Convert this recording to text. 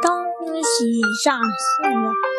东西上线了。